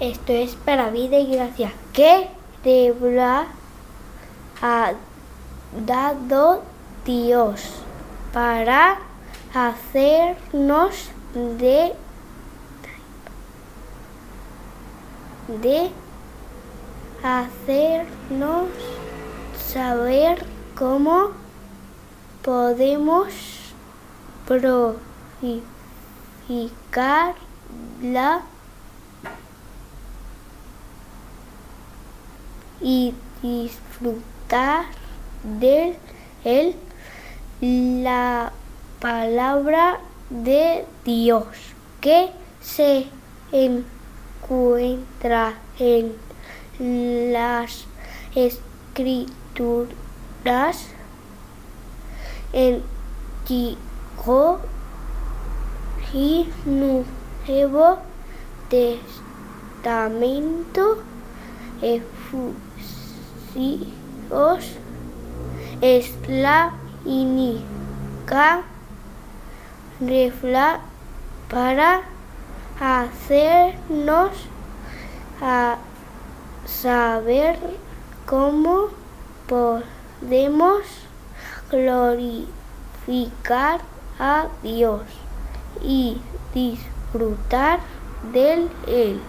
Esto es para vida y gracia. ¿Qué debra ha dado Dios para hacernos de de hacernos saber cómo podemos purificar la y disfrutar de él la palabra de Dios que se encuentra en las escrituras. Antiguo y Nuevo Testamento es la única refla para hacernos a saber cómo podemos glorificar a Dios y disfrutar de Él.